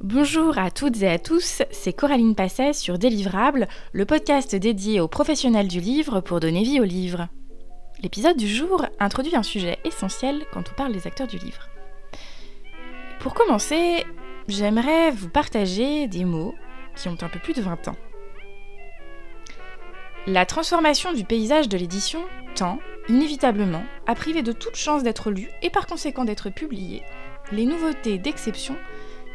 Bonjour à toutes et à tous, c'est Coraline Passet sur Délivrable, le podcast dédié aux professionnels du livre pour donner vie au livre. L'épisode du jour introduit un sujet essentiel quand on parle des acteurs du livre. Pour commencer, j'aimerais vous partager des mots qui ont un peu plus de 20 ans. La transformation du paysage de l'édition tend, inévitablement, à priver de toute chance d'être lu et par conséquent d'être publié les nouveautés d'exception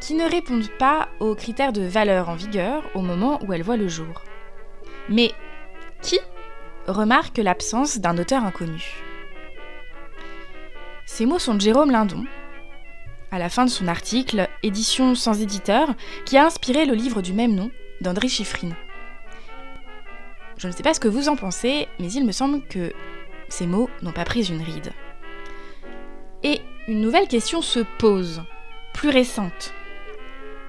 qui ne répondent pas aux critères de valeur en vigueur au moment où elles voient le jour. Mais qui remarque l'absence d'un auteur inconnu? Ces mots sont de Jérôme Lindon, à la fin de son article Édition sans éditeur, qui a inspiré le livre du même nom d'André Chiffrine. Je ne sais pas ce que vous en pensez, mais il me semble que ces mots n'ont pas pris une ride. Et une nouvelle question se pose, plus récente,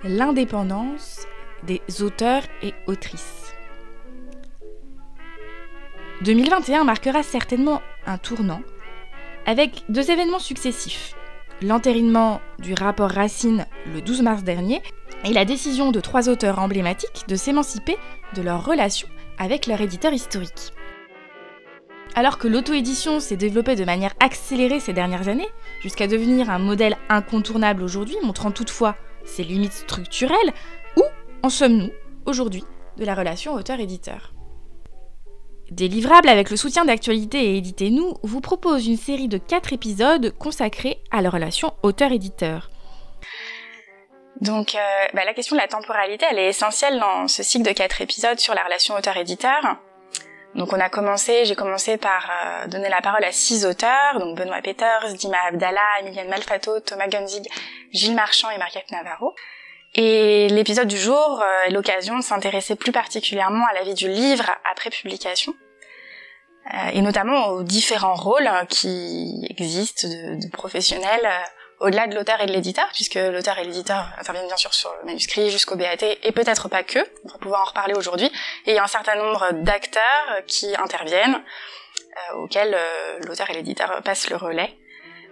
l'indépendance des auteurs et autrices. 2021 marquera certainement un tournant avec deux événements successifs. L'entérinement du rapport Racine le 12 mars dernier et la décision de trois auteurs emblématiques de s'émanciper de leur relation avec leur éditeur historique. Alors que l'auto-édition s'est développée de manière accélérée ces dernières années, jusqu'à devenir un modèle incontournable aujourd'hui, montrant toutefois ses limites structurelles, où en sommes-nous aujourd'hui de la relation auteur-éditeur? Délivrable avec le soutien d'actualité et Éditez-nous vous propose une série de 4 épisodes consacrés à la relation auteur-éditeur. Donc euh, bah, la question de la temporalité, elle est essentielle dans ce cycle de 4 épisodes sur la relation auteur-éditeur. Donc on a commencé, j'ai commencé par euh, donner la parole à six auteurs, donc Benoît Peters, Dima Abdallah, Emilienne Malfato, Thomas Gunzig, Gilles Marchand et Marquette Navarro. Et l'épisode du jour euh, est l'occasion de s'intéresser plus particulièrement à la vie du livre après publication, euh, et notamment aux différents rôles qui existent de professionnels au-delà de l'auteur et de l'éditeur, puisque l'auteur et l'éditeur interviennent bien sûr sur le manuscrit jusqu'au BAT, et peut-être pas que, on va pouvoir en reparler aujourd'hui, et il y a un certain nombre d'acteurs qui interviennent, euh, auxquels euh, l'auteur et l'éditeur passent le relais.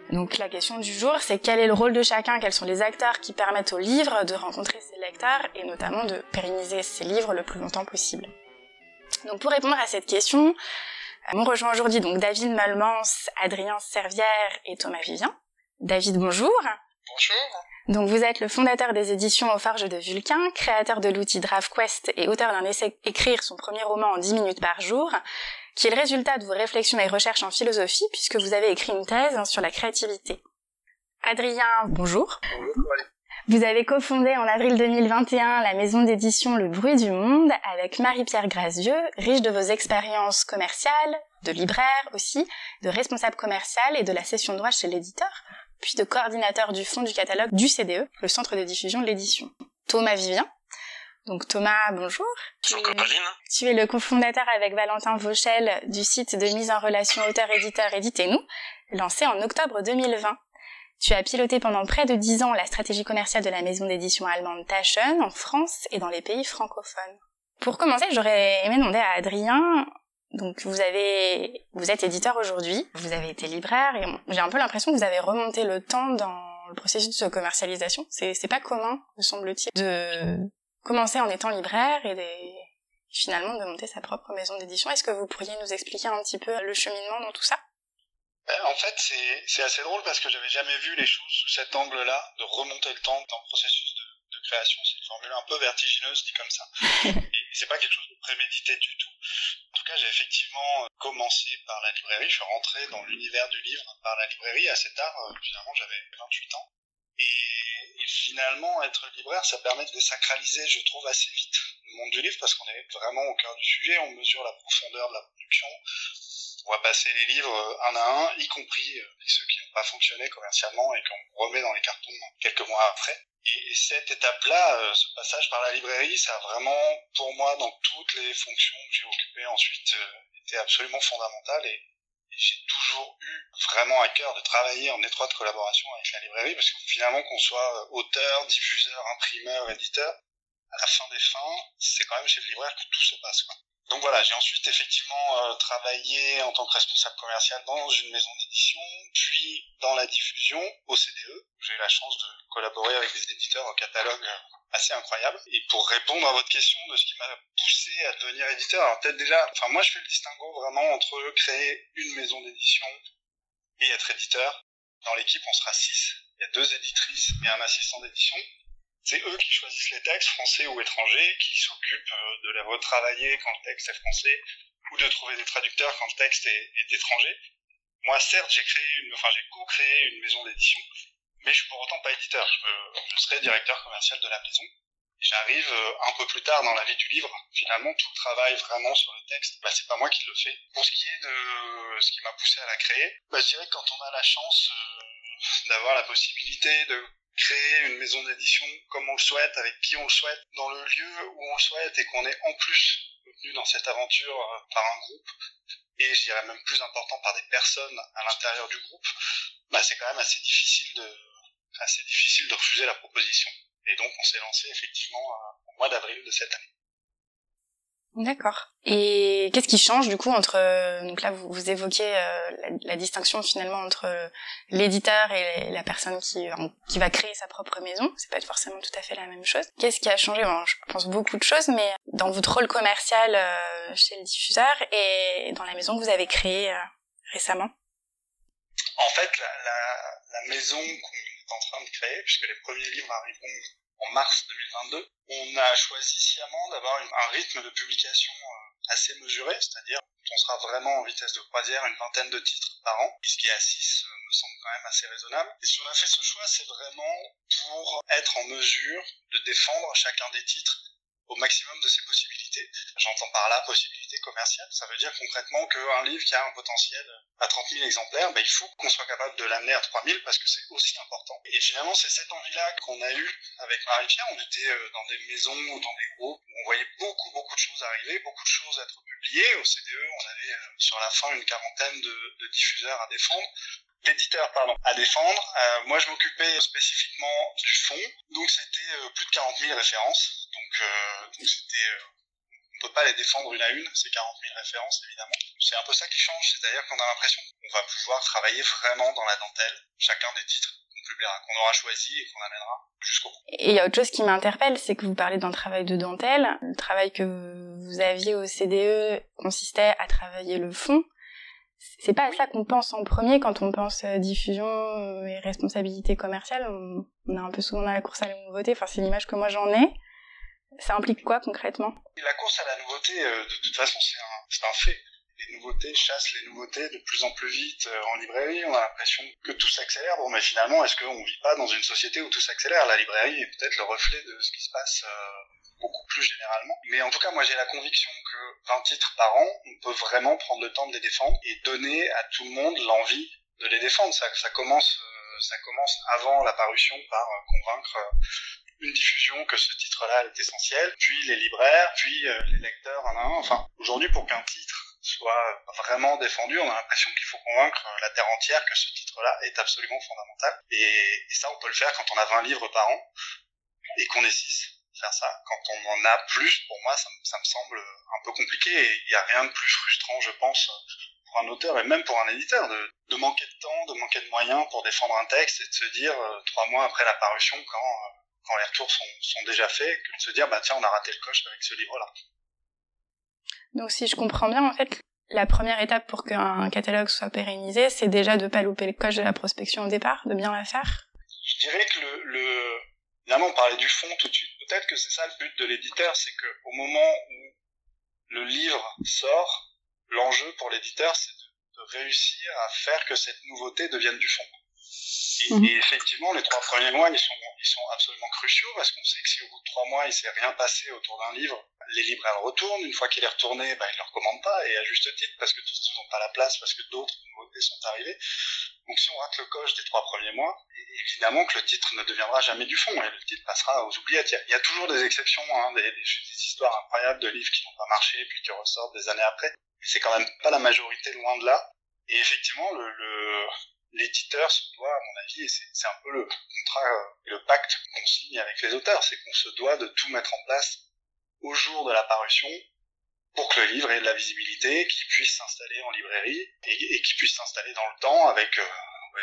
Donc la question du jour, c'est quel est le rôle de chacun, quels sont les acteurs qui permettent au livre de rencontrer ses lecteurs, et notamment de pérenniser ses livres le plus longtemps possible? Donc pour répondre à cette question, on rejoint aujourd'hui donc David Melmans, Adrien Servière et Thomas Vivien. David, bonjour. Bonjour. Donc vous êtes le fondateur des éditions Au Farge de Vulcain, créateur de l'outil DraftQuest et auteur d'un essai Écrire son premier roman en 10 minutes par jour, qui est le résultat de vos réflexions et recherches en philosophie puisque vous avez écrit une thèse sur la créativité. Adrien, bonjour. Bonjour. Vous avez cofondé en avril 2021 la maison d'édition Le Bruit du Monde avec Marie-Pierre Grazieux, riche de vos expériences commerciales, de libraire aussi, de responsable commercial et de la session de droit chez l'éditeur puis de coordinateur du fond du catalogue du CDE, le centre de diffusion de l'édition. Thomas Vivien. Donc Thomas, bonjour. Bonjour Caroline. Tu es le cofondateur avec Valentin Vauchel du site de mise en relation auteur-éditeur Éditez-nous, lancé en octobre 2020. Tu as piloté pendant près de dix ans la stratégie commerciale de la maison d'édition allemande Taschen en France et dans les pays francophones. Pour commencer, j'aurais aimé demander à Adrien donc vous avez, vous êtes éditeur aujourd'hui, vous avez été libraire et j'ai un peu l'impression que vous avez remonté le temps dans le processus de commercialisation. C'est, c'est pas commun, me semble-t-il, de commencer en étant libraire et des, finalement de monter sa propre maison d'édition. Est-ce que vous pourriez nous expliquer un petit peu le cheminement dans tout ça? Euh, En fait, c'est, c'est assez drôle parce que j'avais jamais vu les choses sous cet angle-là, de remonter le temps dans le processus de de création. C'est une formule un peu vertigineuse dit comme ça. Et c'est pas quelque chose de prémédité du tout. En tout cas, j'ai effectivement commencé par la librairie. Je suis rentré dans l'univers du livre par la librairie assez tard. Euh, finalement, j'avais 28 ans. Et, finalement, être libraire, ça permet de désacraliser, je trouve, assez vite le monde du livre parce qu'on est vraiment au cœur du sujet. On mesure la profondeur de la production. On va passer les livres un à un, y compris euh, ceux qui n'ont pas fonctionné commercialement et qu'on remet dans les cartons quelques mois après. Et, cette étape-là, euh, ce passage par la librairie, ça a vraiment, pour moi, dans toutes les fonctions que j'ai occupées ensuite, euh, été absolument fondamental. Et, j'ai toujours eu vraiment à cœur de travailler en étroite collaboration avec la librairie, parce que finalement, qu'on soit euh, auteur, diffuseur, imprimeur, éditeur, à la fin des fins, c'est quand même chez le libraire que tout se passe. Quoi. donc voilà, j'ai ensuite effectivement euh, travaillé en tant que responsable commercial dans une maison d'édition, puis dans la diffusion au CDE. J'ai eu la chance de collaborer avec des éditeurs au catalogue assez incroyable. Et pour répondre à votre question de ce qui m'a poussé à devenir éditeur, alors peut-être déjà, enfin moi je fais le distinguo vraiment entre créer une maison d'édition et être éditeur. Dans l'équipe, on sera six. Il y a deux éditrices et un assistant d'édition. C'est eux qui choisissent les textes, français ou étrangers, qui s'occupent euh, de les retravailler quand le texte est français, ou de trouver des traducteurs quand le texte est, étranger. Moi, certes, j'ai créé une, enfin, j'ai co-créé une maison d'édition, mais je suis pour autant pas éditeur. Je, serai directeur commercial de la maison. J'arrive euh, un peu plus tard dans la vie du livre. Finalement, tout le travail vraiment sur le texte, bah, c'est pas moi qui le fais. Pour ce qui est de ce qui m'a poussé à la créer, bah, je dirais que quand on a la chance euh, d'avoir la possibilité de créer une maison d'édition comme on le souhaite, avec qui on le souhaite, dans le lieu où on le souhaite, et qu'on est en plus soutenu dans cette aventure euh, par un groupe, et je dirais même plus important par des personnes à l'intérieur du groupe, bah c'est quand même assez difficile de assez difficile de refuser la proposition. Et donc on s'est lancé effectivement euh, au mois d'avril de cette année. D'accord. Et qu'est-ce qui change du coup entre euh, donc là vous, vous évoquez euh, la, distinction finalement entre l'éditeur et la personne qui qui va créer sa propre maison, c'est pas forcément tout à fait la même chose. Qu'est-ce qui a changé? Bon, je pense beaucoup de choses mais dans votre rôle commercial chez le diffuseur et dans la maison que vous avez créée récemment? En fait, la, la, la maison qu'on en train de créer, puisque les premiers livres arriveront en mars 2022, on a choisi sciemment d'avoir un rythme de publication euh, assez mesuré, c'est-à-dire on sera vraiment en vitesse de croisière, une vingtaine de titres par an, ce qui à 6 me semble quand même assez raisonnable. Et si on a fait ce choix, c'est vraiment pour être en mesure de défendre chacun des titres au maximum de ses possibilités. J'entends par là possibilité commerciale. Ça veut dire concrètement qu'un livre qui a un potentiel à 30 000 exemplaires, ben, il faut qu'on soit capable de l'amener à 3 000 parce que c'est aussi important. Et finalement, c'est cette envie-là qu'on a eue avec Marie-Pierre. On était euh, dans des maisons ou dans des groupes où on voyait beaucoup, beaucoup de choses arriver, beaucoup de choses être publiées. Au CDE, on avait euh, sur la fin une quarantaine de, diffuseurs à défendre d'éditeurs pardon à défendre. Euh, moi je m'occupais spécifiquement du fond, donc c'était plus de 40 000 références. Donc euh, donc c'était on peut pas les défendre une à une, ces 40 000 références évidemment. C'est un peu ça qui change, c'est-à-dire qu'on a l'impression qu'on va pouvoir travailler vraiment dans la dentelle chacun des titres qu'on publiera, qu'on aura choisi et qu'on amènera jusqu'au bout. Et il y a autre chose qui m'interpelle, c'est que vous parlez d'un travail de dentelle. Le travail que vous aviez au CDE consistait à travailler le fond c'est pas à ça qu'on pense en premier quand on pense euh, diffusion euh, et responsabilité commerciale. On, est un peu souvent dans la course à la nouveauté. Enfin, c'est l'image que moi j'en ai. Ça implique quoi concrètement? La course à la nouveauté, euh, de toute façon, c'est un, fait. Les nouveautés chassent les nouveautés de plus en plus vite en librairie. On a l'impression que tout s'accélère. Bon, mais finalement, est-ce qu'on vit pas dans une société où tout s'accélère? La librairie est peut-être le reflet de ce qui se passe beaucoup plus généralement. Mais en tout cas, moi j'ai la conviction que 20 titres par an, on peut vraiment prendre le temps de les défendre et donner à tout le monde l'envie de les défendre. Ça, commence, euh, ça commence avant la parution par euh, convaincre euh, une diffusion que ce titre-là est essentiel, puis les libraires, puis les lecteurs un à un. Enfin, aujourd'hui, pour qu'un titre soit vraiment défendu, on a l'impression qu'il faut convaincre la terre entière que ce titre-là est absolument fondamental. Et, ça, on peut le faire quand on a 20 livres par an et qu'on est 6 faire ça. Quand on en a plus, pour moi, ça, me semble un peu compliqué et il n'y a rien de plus frustrant, je pense, pour un auteur et même pour un éditeur de, de, manquer de temps, de manquer de moyens pour défendre un texte et de se dire euh, trois mois après la parution, quand, euh, quand les retours sont, sont déjà faits, que de se dire bah tiens, on a raté le coche avec ce livre-là. Donc si je comprends bien, en fait, la première étape pour qu'un catalogue soit pérennisé, c'est déjà de pas louper le coche de la prospection au départ, de bien la faire. Je dirais que le, le Évidemment, on parlait du fond tout de suite. Peut-être que c'est ça le but de l'éditeur, c'est que au moment où le livre sort, l'enjeu pour l'éditeur, c'est de, réussir à faire que cette nouveauté devienne du fond. Mhm. et, effectivement, les trois premiers mois, ils sont, ils sont absolument cruciaux parce qu'on sait que si au bout de trois mois, il s'est rien passé autour d'un livre, les libraires retournent. Une fois qu'il est retourné, ben, ils ne le recommandent pas et à juste titre parce que de toute façon, ils n'ont pas la place parce que d'autres nouveautés sont arrivées. Donc si on rate le coche des trois premiers mois, évidemment que le titre ne deviendra jamais du fond et le titre passera aux oubliettes. Il y a, toujours des exceptions, hein, des, histoires incroyables de livres qui n'ont pas marché puis qui ressortent des années après. Mais c'est quand même pas la majorité loin de là. Et effectivement, le, l'éditeur se doit, à mon avis, et c'est un peu le contrat et le pacte qu'on signe avec les auteurs, c'est qu'on se doit de tout mettre en place au jour de la parution pour que le livre ait de la visibilité, qu'il puisse s'installer en librairie et, qu'il puisse s'installer dans le temps avec euh,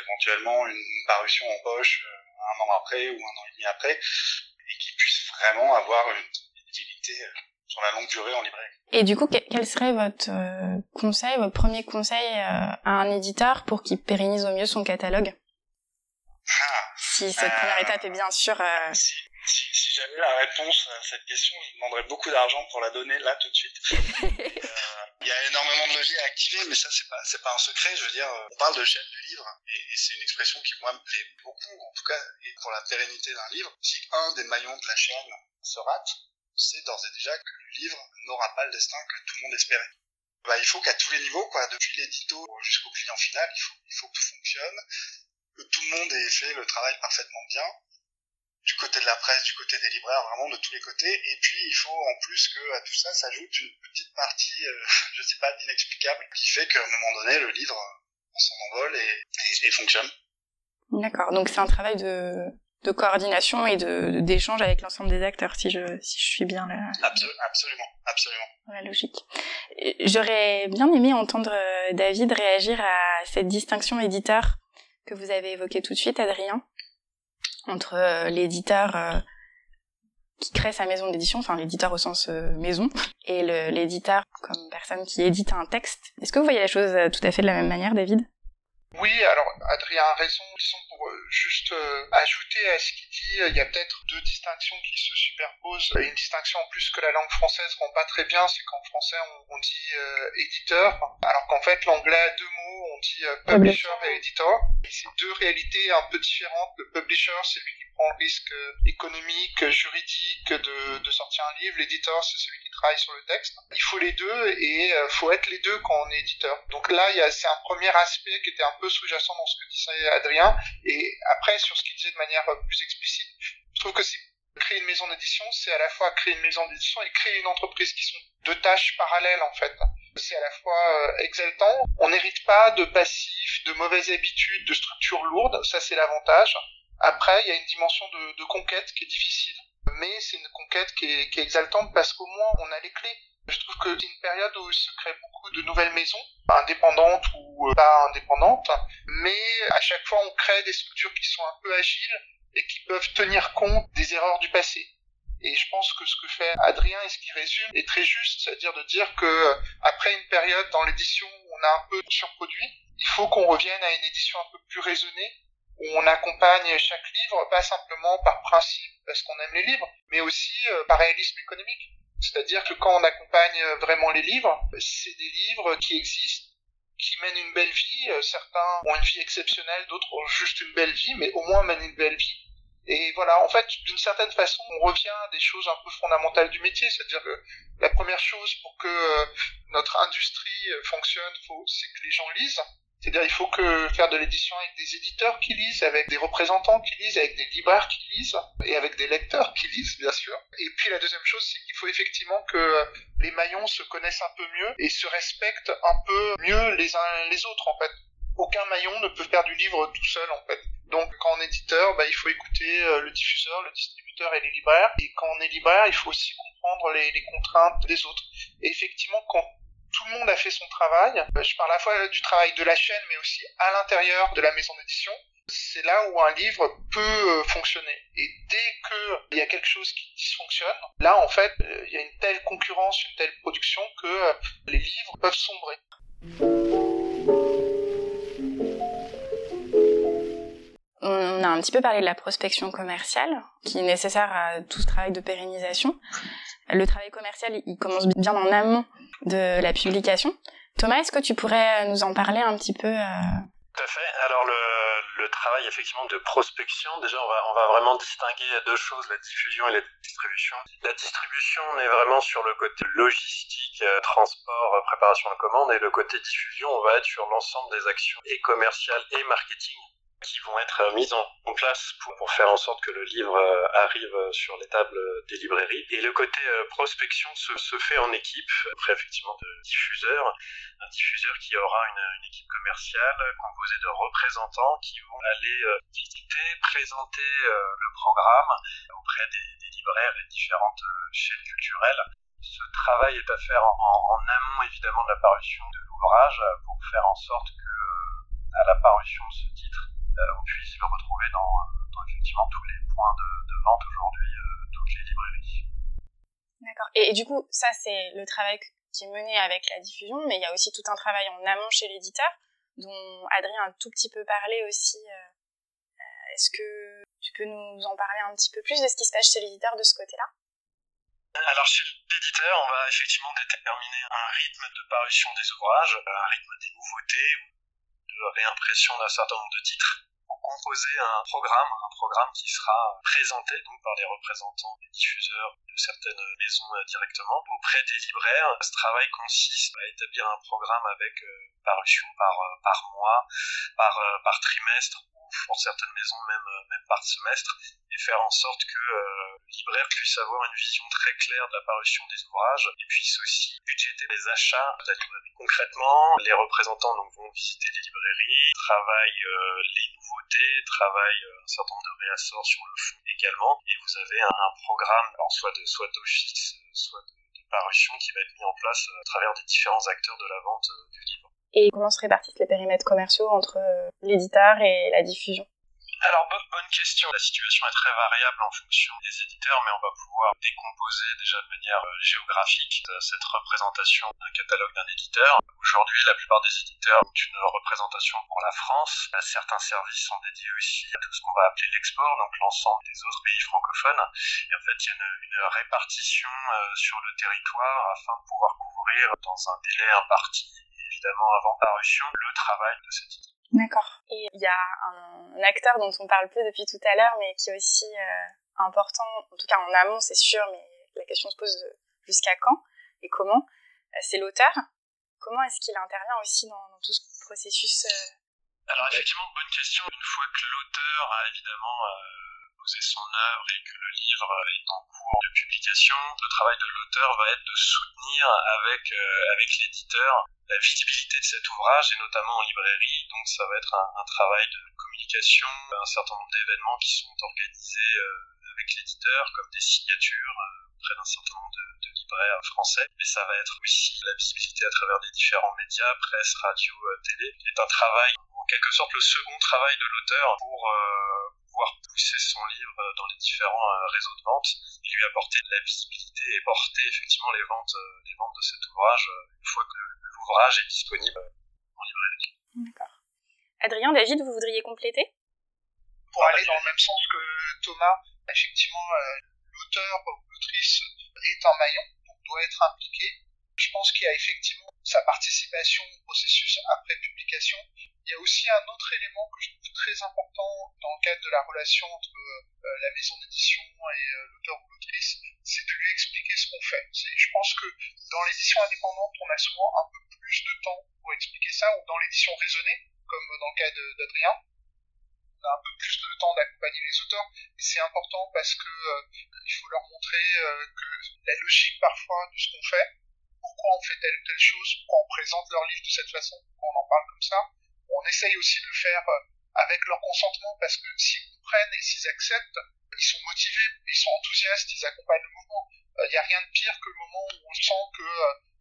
éventuellement une parution en poche euh, un an après ou un an et demi après et qu'il puisse vraiment avoir une euh, sur la longue durée en librairie. Et du coup, quel serait votre conseil, votre premier conseil à un éditeur pour qu'il pérennise au mieux son catalogue? Ah, Si cette première étape est bien sûr si, si j'avais la réponse à cette question, je demanderais beaucoup d'argent pour la donner là tout de suite. Euh, il y a énormément de leviers à activer, mais ça c'est pas c'est pas un secret. Je veux dire, on parle de chaîne du livre et, c'est une expression qui moi me plaît beaucoup, en tout cas, et pour la pérennité d'un livre. Si un des maillons de la chaîne se rate, c'est d'ores et déjà que le livre n'aura pas le destin que tout le monde espérait. Bah, il faut qu'à tous les niveaux, quoi, depuis l'édito jusqu'au client final, il faut, il faut que tout fonctionne, que tout le monde ait fait le travail parfaitement bien, du côté de la presse, du côté des libraires, vraiment de tous les côtés. Et puis il faut en plus que à tout ça s'ajoute une petite partie, euh, je sais pas, d'inexplicable, qui fait qu'à un moment donné, le livre s'en envole et, et, fonctionne. D'accord, donc c'est un travail de, de coordination et de d'échange avec l'ensemble des acteurs, si je si je suis bien là. absolument, absolument. La logique. J'aurais bien aimé entendre euh, David réagir à cette distinction éditeur que vous avez évoquée tout de suite, Adrien entre euh, l'éditeur euh, qui crée sa maison d'édition, enfin l'éditeur au sens maison, et l'éditeur comme personne qui édite un texte. Est-ce que vous voyez la chose tout à fait de la même manière, David? Oui, alors Adrien a raison. Pour juste ajouter à ce qu'il dit, il y a peut-être deux distinctions qui se superposent. Une distinction en plus que la langue française rend pas très bien, c'est qu'en français on, dit éditeur, alors qu'en fait l'anglais a deux mots, on dit publisher et editor. C'est deux réalités un peu différentes. Le publisher, c'est lui qui prend le risque économique, juridique de, de sortir un livre. L'éditeur, c'est celui qui travaille sur le texte. Il faut les deux et il faut être les deux quand on est éditeur. Donc là, c'est un premier aspect qui était un peu sous-jacent dans ce que disait Adrien. Et après, sur ce qu'il disait de manière plus explicite, je trouve que c'est créer une maison d'édition, c'est à la fois créer une maison d'édition et créer une entreprise qui sont deux tâches parallèles en fait. C'est à la fois euh, exaltant, on n'hérite pas de passifs, de mauvaises habitudes, de structures lourdes, ça c'est l'avantage. Après, il y a une dimension de, conquête qui est difficile, mais c'est une conquête qui est exaltante parce qu'au moins on a les clés. Je trouve que c'est une période où se crée beaucoup de nouvelles maisons, indépendantes ou euh, pas indépendantes, mais à chaque fois on crée des structures qui sont un peu agiles et qui peuvent tenir compte des erreurs du passé. Et je pense que ce que fait Adrien et ce qui résume est très juste, c'est-à-dire de dire que après une période dans l'édition où on a un peu surproduit, il faut qu'on revienne à une édition un peu plus raisonnée, où on accompagne chaque livre, pas simplement par principe parce qu'on aime les livres, mais aussi euh, par réalisme économique. C'est-à-dire que quand on accompagne vraiment les livres, c'est des livres qui existent, qui mènent une belle vie. Euh, certains ont une vie exceptionnelle, d'autres ont juste une belle vie, mais au moins mènent une belle vie. Et voilà, en fait, d'une certaine façon, on revient à des choses un peu fondamentales du métier, c'est-à-dire que la première chose pour que euh, notre industrie euh, fonctionne, c'est que les gens lisent. C'est-à-dire, il faut que faire de l'édition avec des éditeurs qui lisent, avec des représentants qui lisent, avec des libraires qui lisent, et avec des lecteurs qui lisent, bien sûr. Et puis la deuxième chose, c'est qu'il faut effectivement que les maillons se connaissent un peu mieux et se respectent un peu mieux les uns les autres, en fait. Aucun maillon ne peut faire du livre tout seul, en fait. Donc, quand on est éditeur, bah, il faut écouter euh, le diffuseur, le distributeur et les libraires. Et quand on est libraire, il faut aussi comprendre les, les contraintes des autres. Et effectivement, quand tout le monde a fait son travail. Euh, je parle à la fois du travail de la chaîne, mais aussi à l'intérieur de la maison d'édition. C'est là où un livre peut euh, fonctionner. Et dès qu'il y a quelque chose qui dysfonctionne, là, en fait, euh, il y a une telle concurrence, une telle production que les livres peuvent sombrer. On a un petit peu parlé de la prospection commerciale, qui est nécessaire à tout ce travail de pérennisation. Le travail commercial, il commence bien en amont de la publication. Thomas, est-ce que tu pourrais nous en parler un petit peu euh? Tout à fait. Alors le, travail effectivement de prospection, déjà on va, on va vraiment distinguer deux choses, la diffusion et la distribution. La distribution, on est vraiment sur le côté logistique, euh, transport, euh, préparation de commande, et le côté diffusion, on va être sur l'ensemble des actions et commerciales et marketing qui vont être euh, mises en place pour, faire en sorte que le livre euh, arrive euh, sur les tables des librairies. Et le côté prospection se, fait en équipe, après effectivement de diffuseurs, un diffuseur qui aura une, équipe commerciale composée de représentants qui vont aller visiter, présenter le programme auprès des, des libraires et différentes chaînes culturelles ce travail est à faire en, amont évidemment de la parution de l'ouvrage pour faire en sorte que à la parution de ce titre, on puisse le retrouver dans, effectivement tous les points de, vente aujourd'hui, toutes les librairies. D'accord. Et, du coup, ça c'est le travail qui est mené avec la diffusion, mais il y a aussi tout un travail en amont chez l'éditeur, dont Adrien a un tout petit peu parlé aussi. Est-ce que tu peux nous en parler un petit peu plus de ce qui se passe chez l'éditeur de ce côté-là? Alors chez l'éditeur, on va effectivement déterminer un rythme de parution des ouvrages, un rythme des nouveautés ou de réimpression d'un certain nombre de titres composer un programme, un programme qui sera présenté donc par les représentants des diffuseurs de certaines maisons euh, directement auprès des libraires. Ce travail consiste à établir un programme avec euh, parution par, euh, mois, par trimestre pour certaines maisons même, euh, même par semestre, et faire en sorte que euh, le libraire puisse avoir une vision très claire de la parution des ouvrages et puisse aussi budgéter les achats de la librairie. Concrètement, les représentants donc, vont visiter les librairies, travaillent euh, les nouveautés, travaillent un certain nombre de réassorts sur le fond également, et vous avez un, programme, alors soit de soit d'office, soit de, de parution qui va être mis en place à travers des différents acteurs de la vente du livre et comment se répartissent les périmètres commerciaux entre euh, l'éditeur et la diffusion? Alors, bonne question. La situation est très variable en fonction des éditeurs, mais on va pouvoir décomposer déjà de manière euh, géographique euh, cette représentation d'un catalogue d'un éditeur. Aujourd'hui, la plupart des éditeurs ont une représentation pour la France. Certains services sont dédiés aussi à tout ce qu'on va appeler l'export, donc l'ensemble des autres pays francophones. Et en fait, il y a une, une répartition sur le territoire afin de pouvoir couvrir dans un délai imparti évidemment avant parution le travail de ce titre. D'accord. Et il y a un, acteur dont on parle peu depuis tout à l'heure, mais qui est aussi euh, important, en tout cas en amont, c'est sûr, mais la question se pose jusqu'à quand et comment. Euh, c'est l'auteur. Comment est-ce qu'il intervient aussi dans, tout ce processus euh, Alors effectivement, bonne question. Une fois que l'auteur a évidemment son œuvre et que le livre est en cours de publication, le travail de l'auteur va être de soutenir avec, avec l'éditeur la visibilité de cet ouvrage, et notamment en librairie. Donc ça va être un, travail de communication, un certain nombre d'événements qui sont organisés euh, avec l'éditeur, comme des signatures euh, auprès d'un certain nombre de, libraires français. Mais ça va être aussi la visibilité à travers les différents médias, presse, radio, euh, télé, qui est un travail, en quelque sorte le second travail de l'auteur pour pouvoir pousser son livre dans les différents réseaux de vente et lui apporter de la visibilité et porter effectivement les ventes, les ventes de cet ouvrage une fois que l'ouvrage est disponible en librairie. D'accord. Adrien, David, vous voudriez compléter? Pour aller dans le même sens que Thomas, effectivement, euh, l'auteur ou l'autrice est un maillon, donc doit être impliqué. Je pense qu'il y a effectivement sa participation au processus après publication. Il y a aussi un autre élément que je trouve très important dans le cadre de la relation entre euh, la maison d'édition et euh, l'auteur ou l'autrice, c'est de lui expliquer ce qu'on fait. Je pense que dans l'édition indépendante, on a souvent un peu plus de temps pour expliquer ça, ou dans l'édition raisonnée, comme dans le cas d'Adrien, on a un peu plus de temps d'accompagner les auteurs, et c'est important parce que euh, il faut leur montrer euh, que la logique parfois de ce qu'on fait, pourquoi on fait telle ou telle chose, pourquoi on présente leur livre de cette façon, pourquoi on en parle comme ça. On essaye aussi de le faire euh, avec leur consentement parce que s'ils comprennent et s'ils acceptent, ils sont motivés, ils sont enthousiastes, ils accompagnent le mouvement. Il n'y a rien de pire que le moment où on sent que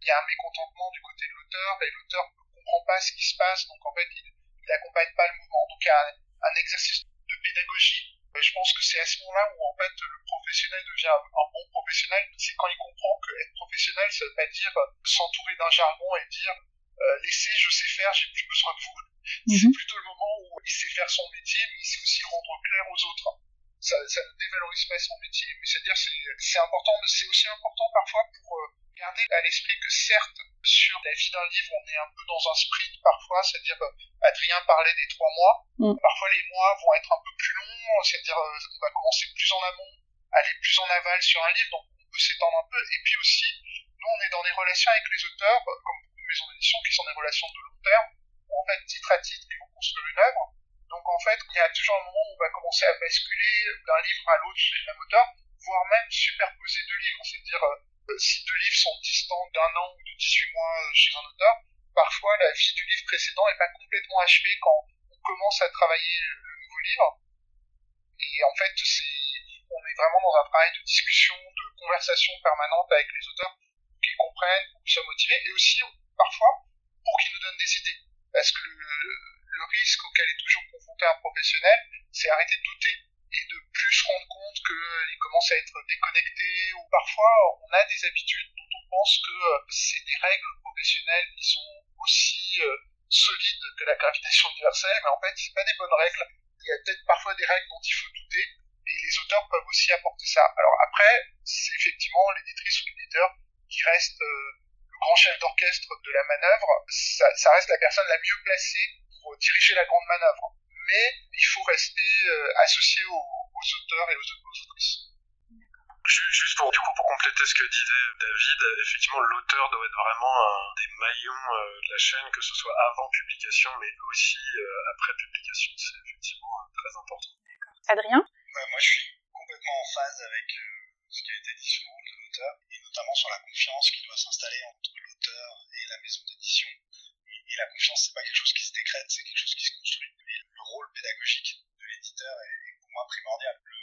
il y a un mécontentement du côté de l'auteur et l'auteur ne comprend pas ce qui se passe, donc en fait il n'accompagne pas le mouvement. Donc il y a un, exercice de pédagogie. Je pense que c'est à ce moment-là où en fait le professionnel devient un bon professionnel, c'est quand il comprend que être professionnel, ça veut pas dire s'entourer d'un jargon et dire euh, laissez, je sais faire, j'ai plus besoin de vous. C'est mhm. plutôt le moment où il sait faire son métier, mais il sait aussi rendre clair aux autres. Ça, ça ne dévalorise pas son métier, mais c'est-à-dire c'est important, mais c'est aussi important parfois pour euh, garder à l'esprit que certes, sur la vie d'un livre, on est un peu dans un sprint parfois, c'est-à-dire, euh, Adrien parlait des trois mois, mm. parfois les mois vont être un peu plus longs, c'est-à-dire, euh, on va commencer plus en amont, aller plus en aval sur un livre, donc on peut s'étendre un peu, et puis aussi, nous, on est dans des relations avec les auteurs, euh, comme beaucoup de maisons d'édition, qui sont des relations de long terme, en fait, titre à titre, ils vont construire une œuvre, donc en fait, il y a toujours un moment où on va commencer à basculer d'un livre à l'autre chez le même auteur, voire même superposer deux livres, c'est-à-dire euh, si deux livres sont distants d'un an ou de 18 mois euh, chez un auteur, parfois la vie du livre précédent n'est pas complètement achevée quand on commence à travailler le nouveau livre. Et en fait, c'est, on est vraiment dans un travail de discussion, de conversation permanente avec les auteurs comprennent, pour qu'ils soient motivés, et aussi parfois pour qu'ils nous donnent des idées. Parce que le, le risque auquel est toujours confronté un professionnel, c'est arrêter de douter et de plus se rendre compte qu'il commence à être déconnecté, ou parfois on a des habitudes dont on pense que c'est des règles professionnelles qui sont aussi solides que la gravitation universelle, mais en fait c'est pas des bonnes règles. Il y a peut-être parfois des règles dont il faut douter, et les auteurs peuvent aussi apporter ça. Alors après, c'est effectivement l'éditrice ou l'éditeur qui reste le grand chef d'orchestre de la manœuvre, ça, reste la personne la mieux placée pour diriger la grande manœuvre. Mais il faut rester associé aux, auteurs et aux, aux. Juste pour, du coup, pour compléter ce que disait David, effectivement, l'auteur doit être vraiment un des maillons de la chaîne, que ce soit avant publication, mais aussi après publication. C'est effectivement très important. Adrien? Moi, je suis complètement en phase avec ce qui a été dit sur le rôle de l'auteur, et notamment sur la confiance qui doit s'installer entre l'auteur et la maison d'édition. Et, la confiance, c'est pas quelque chose qui se décrète, c'est quelque chose qui se construit. Et le rôle pédagogique de l'éditeur est, est, pour moi primordial. Le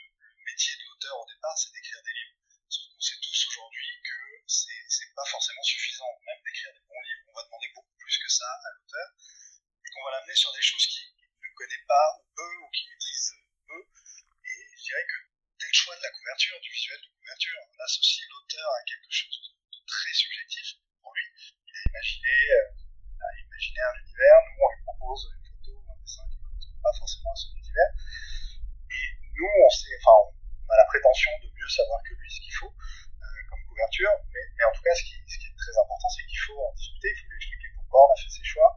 métier de l'auteur au départ, c'est d'écrire des livres. Sauf qu'on sait tous aujourd'hui que c'est pas forcément suffisant, même d'écrire des bons livres. On va demander beaucoup plus que ça à l'auteur, et qu'on va l'amener sur des choses qu'il ne connaît pas ou peu, ou qu'il maîtrise peu. Et je dirais que dès le choix de la couverture, du visuel de couverture, on associe l'auteur à quelque chose de, de, très subjectif pour lui. Il a imaginé, euh, a imaginé un univers, nous on lui propose une photo ou un dessin qui ne correspond pas forcément à son univers. Et nous, on sait, enfin, on a la prétention de mieux savoir que lui ce qu'il faut euh, comme couverture, mais, mais, en tout cas, ce qui, ce qui est très important, c'est qu'il faut en discuter, il faut lui expliquer pourquoi on a fait ses choix,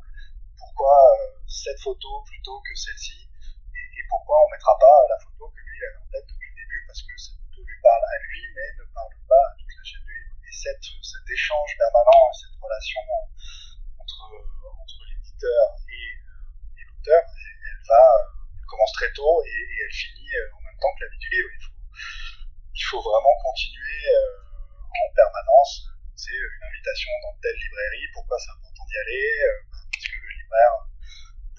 pourquoi euh, cette photo plutôt que celle-ci, et, et, pourquoi on mettra pas la photo que lui il avait en tête depuis le début, parce que cette photo lui parle à lui, mais ne parle pas à toute la chaîne du livre. Et cette, cet échange permanent, cette relation entre, entre l'éditeur et, et l'auteur, elle, elle, va, elle commence très tôt et, et elle finit en même temps que la vie du livre. Il faut, il faut vraiment continuer euh, en permanence. C'est une invitation dans telle librairie. Pourquoi c'est important d'y aller euh, Parce que le libraire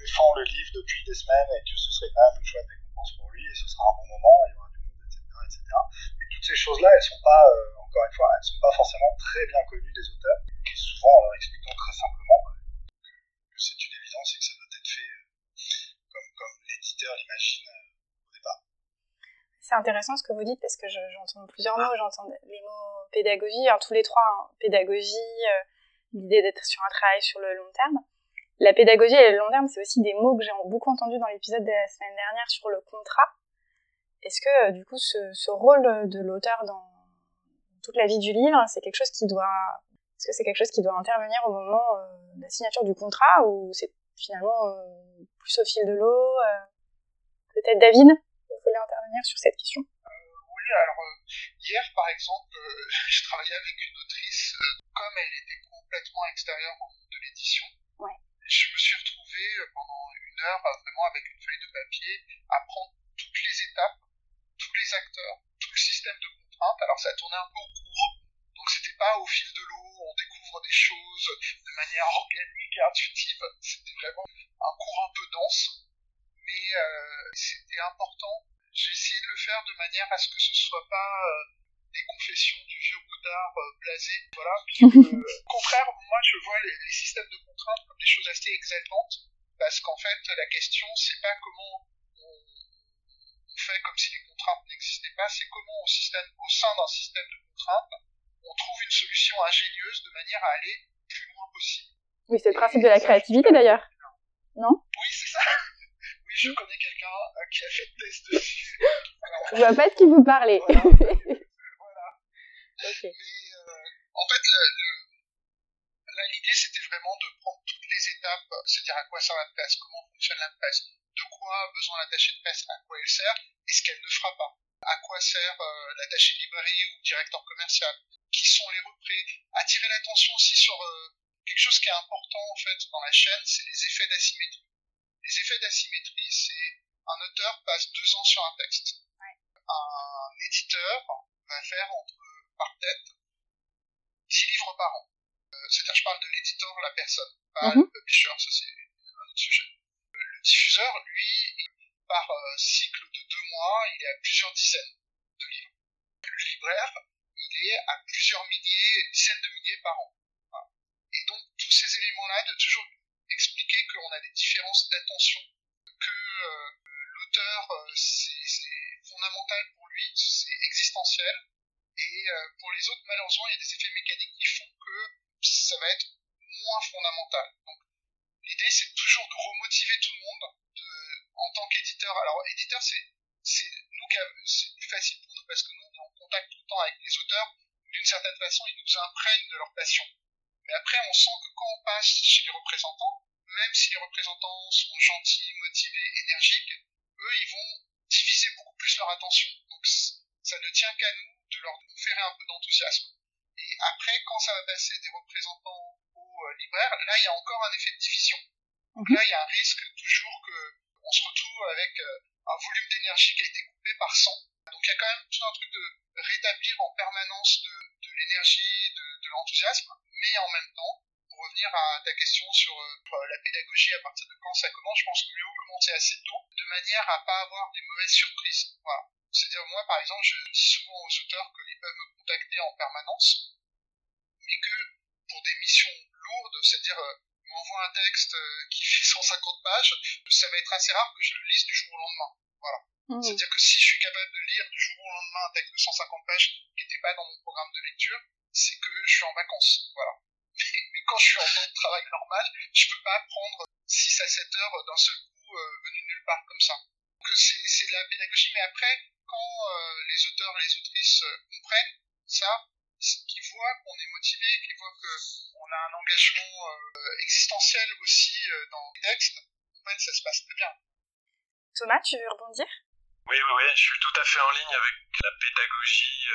défend le livre depuis des semaines et que ce serait quand même une chouette récompense pour lui et ce sera un bon moment, il y aura du monde, etc. etc. Et toutes ces choses-là, elles sont pas, euh, encore une fois, elles sont pas forcément très bien connues des auteurs. Et souvent, en leur expliquant très simplement que c'est une évidence et que ça doit être fait comme, comme l'éditeur l'imagine au départ. C'est ce que vous dites parce que j'entends plusieurs mots. J'entends les mots pédagogie, alors tous les trois, hein, pédagogie, euh, l'idée d'être sur un travail sur le long terme. La pédagogie et le long terme, c'est aussi des mots que j'ai beaucoup entendus dans l'épisode de la semaine dernière sur le contrat. Est-ce que euh, du coup ce, rôle de l'auteur dans toute la vie du livre, c'est quelque chose qui doit, est-ce que c'est quelque chose qui doit intervenir au moment euh, de la signature du contrat ou c'est finalement plus au fil de l'eau Peut-être David, vous voulez intervenir sur cette question? Alors hier par exemple, je travaillais avec une autrice, comme elle était complètement extérieure au monde de l'édition. Ouais. Je me suis retrouvé pendant une heure vraiment avec une feuille de papier à prendre toutes les étapes, tous les acteurs, tout le système de contraintes. Alors ça tournait un peu au cours, donc c'était pas au fil de l'eau, on découvre des choses de manière organique et intuitive. C'était vraiment un cours un peu dense, mais euh, c'était important. J'ai essayé de le faire de manière à ce que ce soit pas euh, des confessions du vieux routard euh, blasé, voilà. au contraire, moi je vois les, les, systèmes de contraintes comme des choses assez exaltantes, parce qu'en fait la question c'est pas comment on, on, fait comme si les contraintes n'existaient pas, c'est comment au, système, au sein d'un système de contraintes on trouve une solution ingénieuse de manière à aller le plus loin possible. Oui, c'est le principe de la créativité d'ailleurs. Non? Oui, c'est ça. Oui, je connais quelqu'un qui a fait le test dessus. Alors, je vois pas de qui vous parlez. Voilà. voilà. Okay. Mais euh, en fait, le, le, là, l'idée, c'était vraiment de prendre toutes les étapes, c'est-à-dire à quoi sert la presse, comment fonctionne la presse, de quoi a besoin l'attaché de presse, à quoi elle sert, et ce qu'elle ne fera pas. À quoi sert euh, l'attaché de librairie ou directeur commercial? Qui sont les représ? Attirer l'attention aussi sur euh, quelque chose qui est important en fait dans la chaîne, c'est les effets d'asymétrie. Les effets d'asymétrie, c'est un auteur passe deux ans sur un texte. Ouais. Un éditeur va faire entre par tête 10 livres par an. Euh, C'est-à-dire, je parle de l'éditeur, la personne, pas -hmm. le publisher, ça c'est un autre sujet. Le, le diffuseur, lui, par euh, cycle de deux mois, il est à plusieurs dizaines de livres. Le libraire, il il est à plusieurs milliers, dizaines de milliers par an. Et donc tous ces éléments-là, de toujours qu'on a des différences d'attention, que euh, l'auteur, euh, c'est fondamental pour lui, c'est existentiel, et euh, pour les autres, malheureusement, il y a des effets mécaniques qui font que ça va être moins fondamental. Donc l'idée, c'est toujours de remotiver tout le monde de, en tant qu'éditeur. Alors éditeur, c'est c'est nous c'est plus facile pour nous parce que nous on est en contact tout le temps avec les auteurs. D'une certaine façon, ils nous imprègnent de leur passion. Mais après, on sent que quand on passe chez les représentants, même si les représentants sont gentils, motivés, énergiques, eux, ils vont diviser beaucoup plus leur attention. Donc, ça ne tient qu'à nous de leur conférer un peu d'enthousiasme. Et après, quand ça va passer des représentants aux euh, libraires, là, il y a encore un effet de division. Donc là, il y a un risque toujours que on se retrouve avec euh, un volume d'énergie qui a été coupé par 100. Donc il y a quand même tout un truc de rétablir en permanence de, de l'énergie, de, de l'enthousiasme, mais en même temps, pour revenir à ta question sur euh, la pédagogie, à partir de quand ça commence, je pense que mieux commencer assez tôt, de manière à pas avoir des mauvaises surprises. Voilà. C'est-à-dire, moi, par exemple, je dis souvent aux auteurs qu'ils peuvent me contacter en permanence, mais que pour des missions lourdes, c'est-à-dire, euh, m'envoie un texte euh, qui fait 150 pages, ça va être assez rare que je le lise du jour au lendemain. Voilà. Mmh. C'est-à-dire que si je suis capable de lire du jour au lendemain un texte de 150 pages qui n'était pas dans mon programme de lecture, c'est que je suis en vacances. Voilà. Quand je suis en temps de travail normal, je peux pas prendre 6 à 7 heures d'un seul coup euh, venu nulle part comme ça. Donc c'est de la pédagogie, mais après, quand euh, les auteurs et les autrices euh, comprennent ça, qu'ils voient qu'on est motivé, qu'ils voient qu'on a un engagement euh, existentiel aussi dans les textes, en fait, ça se passe très bien. Thomas, tu veux rebondir? Oui, oui, oui, je suis tout à fait en ligne avec la pédagogie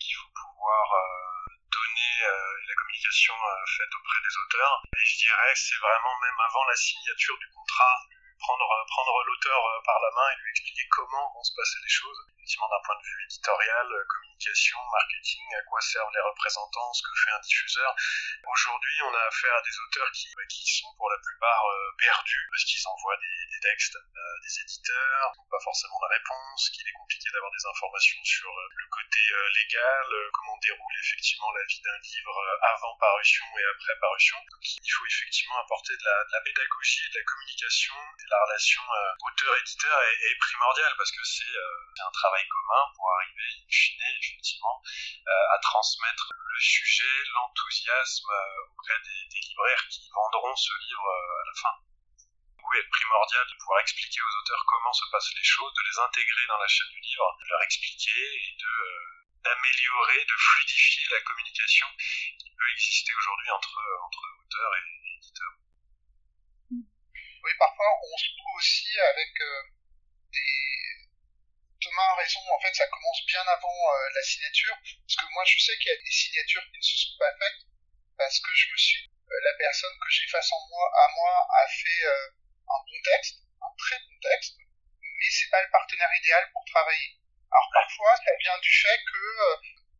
qu'il faut pouvoir donner et la communication faite auprès des auteurs. Et je dirais, c'est vraiment même avant la signature du contrat, prendre, prendre l'auteur euh, par la main et lui expliquer comment vont se passer les choses. Effectivement, d'un point de vue éditorial, euh, communication, marketing, à quoi servent les représentants, ce que fait un diffuseur. Aujourd'hui, on a affaire à des auteurs qui, bah, qui sont pour la plupart euh, perdus parce qu'ils envoient des, textes à des éditeurs, pas forcément la réponse, qu'il est compliqué d'avoir des informations sur le côté légal, comment déroule effectivement la vie d'un livre avant parution et après parution. Donc, il faut effectivement apporter de la, de la pédagogie, de la communication la relation euh, auteur-éditeur est, primordiale parce que euh, c'est un travail commun pour arriver, in fine, effectivement, euh, à transmettre le sujet, l'enthousiasme auprès des, libraires qui vendront ce livre à la fin. Est primordial de pouvoir expliquer aux auteurs comment se passent les choses, de les intégrer dans la chaîne du livre, de leur expliquer et de d'améliorer, de fluidifier la communication qui peut exister aujourd'hui entre, entre auteurs et éditeurs. Oui, parfois on se trouve aussi avec euh, des... Thomas a raison, en fait ça commence bien avant euh, la signature, parce que moi je sais qu'il y a des signatures qui ne se sont pas faites, parce que je me suis... Euh, la personne que j'ai face en moi, à moi a fait un bon texte, un très bon texte, mais c'est pas le partenaire idéal pour travailler. Alors parfois ça vient du fait que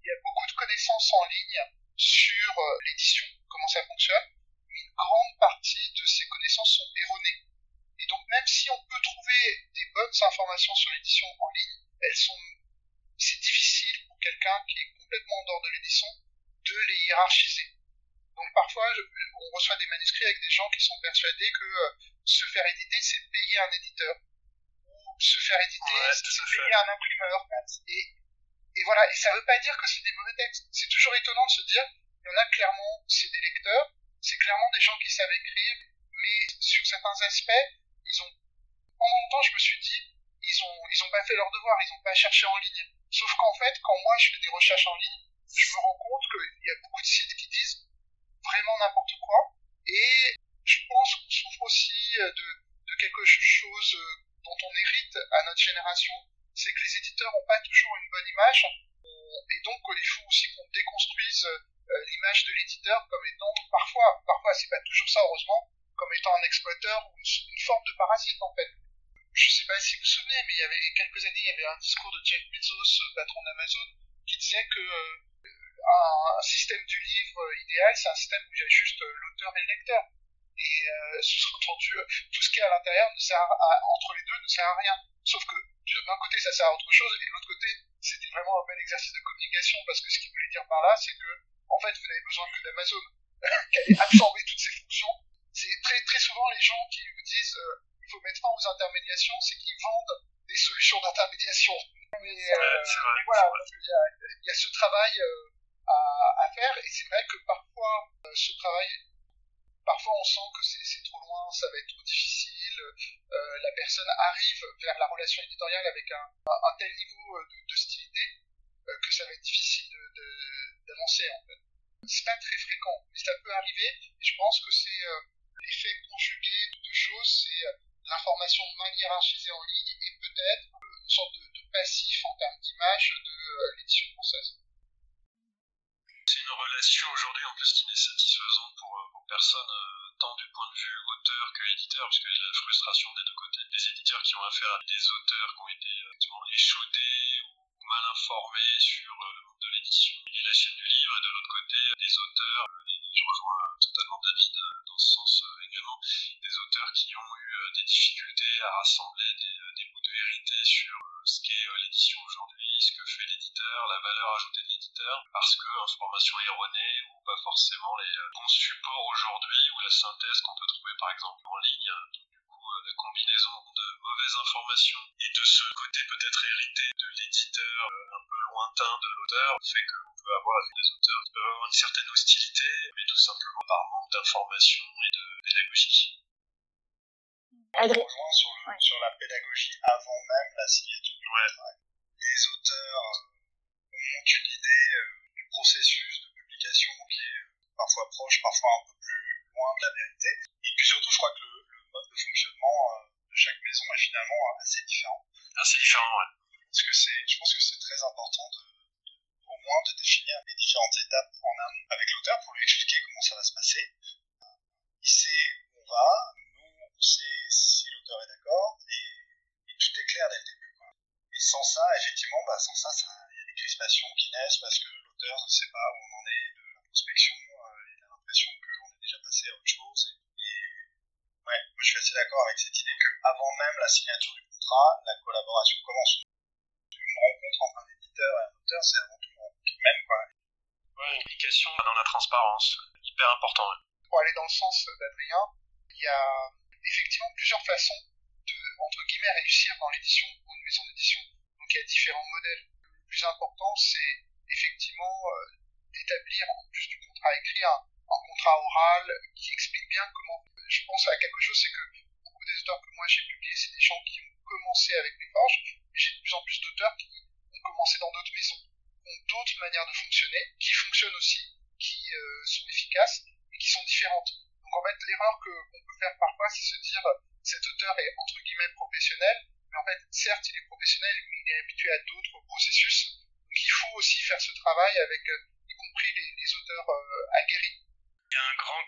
il y a beaucoup de connaissances en ligne sur l'édition, comment ça fonctionne, grande partie de ces connaissances sont erronées. Et donc même si on peut trouver des bonnes informations sur l'édition en ligne, elles sont c'est difficile pour quelqu'un qui est complètement en dehors de l'édition de les hiérarchiser. Donc parfois on reçoit des manuscrits avec des gens qui sont persuadés que euh, se faire éditer c'est payer un éditeur ou se faire éditer c'est payer un imprimeur. Et, et voilà, et ça veut pas dire que c'est des mauvais textes. C'est toujours étonnant de se dire, il y en a clairement, c'est des lecteurs, c'est clairement des gens qui savent écrire, mais sur certains aspects, ils ont, pendant longtemps, je me suis dit, ils ont, ils pas fait leur devoir, ils ont pas cherché en ligne. Sauf qu'en fait, quand moi je fais des recherches en ligne, je me rends compte qu'il y a beaucoup de sites qui disent vraiment n'importe quoi, et je pense qu'on souffre aussi de, de quelque chose dont on hérite à notre génération, c'est que les éditeurs n'ont pas toujours une bonne image, et donc il faut aussi qu'on déconstruise euh, l'image de l'éditeur comme étant parfois, parfois c'est pas toujours ça heureusement, comme étant un exploiteur ou une, forme de parasite en fait. Je sais pas si vous vous souvenez, mais il y avait quelques années, il y avait un discours de Jeff Bezos, euh, patron d'Amazon, qui disait que euh, un, système du livre idéal, c'est un système où il y a juste l'auteur et le lecteur. Et sous-entendu, tout ce qui est à l'intérieur ne sert entre les deux ne sert à rien. Sauf que d'un côté ça sert à autre chose et de l'autre côté c'était vraiment un bel exercice de communication parce que ce qu'il voulait dire par là, c'est que en fait, vous n'avez besoin que d'Amazon qui allait absorber toutes ces fonctions. C'est très très souvent les gens qui vous disent euh, il faut mettre fin aux intermédiations, c'est qu'ils vendent des solutions d'intermédiation. Mais, euh, voilà, il y, a ce travail euh, à, à, faire et c'est vrai que parfois euh, ce travail, parfois on sent que c'est trop loin, ça va être trop difficile. Euh, la personne arrive vers la relation éditoriale avec un, un, tel niveau d'hostilité que ça va être difficile d'avancer en fait. C'est pas très fréquent, mais ça peut arriver. Et je pense que c'est l'effet conjugué de deux choses, c'est l'information mal hiérarchisée en ligne et peut-être une sorte de, passif en termes d'image de euh, l'édition française. C'est une relation aujourd'hui en plus qui n'est satisfaisante pour, euh, pour personne, euh, tant du point de vue auteur que éditeur, parce qu'il y a la frustration des deux côtés. Des éditeurs qui ont affaire à des auteurs qui ont été échaudés mal informés sur le monde de l'édition. Et la chaîne du livre, et de l'autre côté, des auteurs, et je rejoins totalement David dans ce sens également, des auteurs qui ont eu des difficultés à rassembler des, des bouts de vérité sur ce qu'est l'édition aujourd'hui, ce que fait l'éditeur, la valeur ajoutée de l'éditeur, parce que information erronée ou pas forcément les bons supports aujourd'hui ou la synthèse qu'on peut trouver par exemple en ligne. La combinaison de mauvaises informations et de ce côté peut-être hérité de l'éditeur un peu lointain de l'auteur fait qu'on peut avoir des auteurs qui peuvent avoir une certaine hostilité, mais tout simplement par manque d'information et de pédagogie. Adrien. Sur, le, ouais. sur la pédagogie avant même la signature du contrat. Les auteurs euh, ont une idée euh, du processus de publication qui est euh, parfois proche, parfois un peu plus loin de la vérité. Et puis surtout, je crois que le mode de fonctionnement de chaque maison est finalement assez différent. Assez différent, ouais. Parce que c'est, je pense que c'est très important de, de, au moins de définir les différentes étapes en amont avec l'auteur pour lui expliquer comment ça va se passer. Il sait où on va, on sait si l'auteur est d'accord et, et, tout est clair dès le début. Quoi. Et sans ça, effectivement, bah, sans ça, il y a des crispations qui naissent parce que l'auteur ne sait pas où on en est de la prospection, euh, il a l'impression qu'on est déjà passé à autre chose. Et, ouais, moi je suis assez d'accord avec cette idée qu'avant même la signature du contrat, la collaboration commence. Une rencontre entre un éditeur et un auteur, c'est avant tout une rencontre humaine. Quoi. Ouais, une communication dans la transparence, hyper important. Ouais. Pour aller dans le sens d'Adrien, il y a effectivement plusieurs façons de, entre guillemets, réussir dans l'édition ou une maison d'édition. Donc il y a différents modèles. Le plus important, c'est effectivement euh, d'établir, en plus du contrat écrit, un, un, contrat oral qui explique bien comment... Je pense à quelque chose, c'est que beaucoup des auteurs que moi j'ai publiés, c'est des gens qui ont commencé avec les forges, mais j'ai de plus en plus d'auteurs qui ont commencé dans d'autres maisons, ont d'autres manières de fonctionner, qui fonctionnent aussi, qui euh, sont efficaces, mais qui sont différentes. Donc en fait, l'erreur qu'on peut faire parfois, c'est se dire cet auteur est entre guillemets professionnel, mais en fait, certes, il est professionnel, mais il est habitué à d'autres processus. Donc il faut aussi faire ce travail avec, y compris les, les auteurs euh, aguerris.